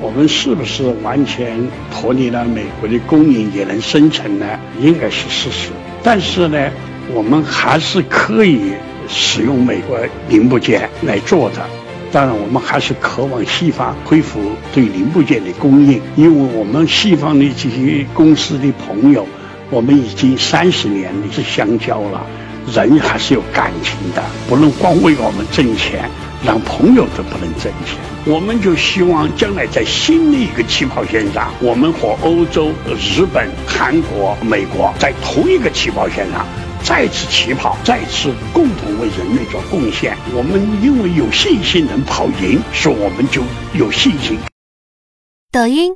我们是不是完全脱离了美国的供应也能生存呢？应该是事实。但是呢，我们还是可以使用美国零部件来做的。当然，我们还是渴望西方恢复对零部件的供应，因为我们西方的这些公司的朋友，我们已经三十年的是相交了，人还是有感情的，不能光为我们挣钱，让朋友都不能挣钱。我们就希望将来在新的一个起跑线上，我们和欧洲、日本、韩国、美国在同一个起跑线上。再次起跑，再次共同为人类做贡献。我们因为有信心能跑赢，所以我们就有信心。抖音。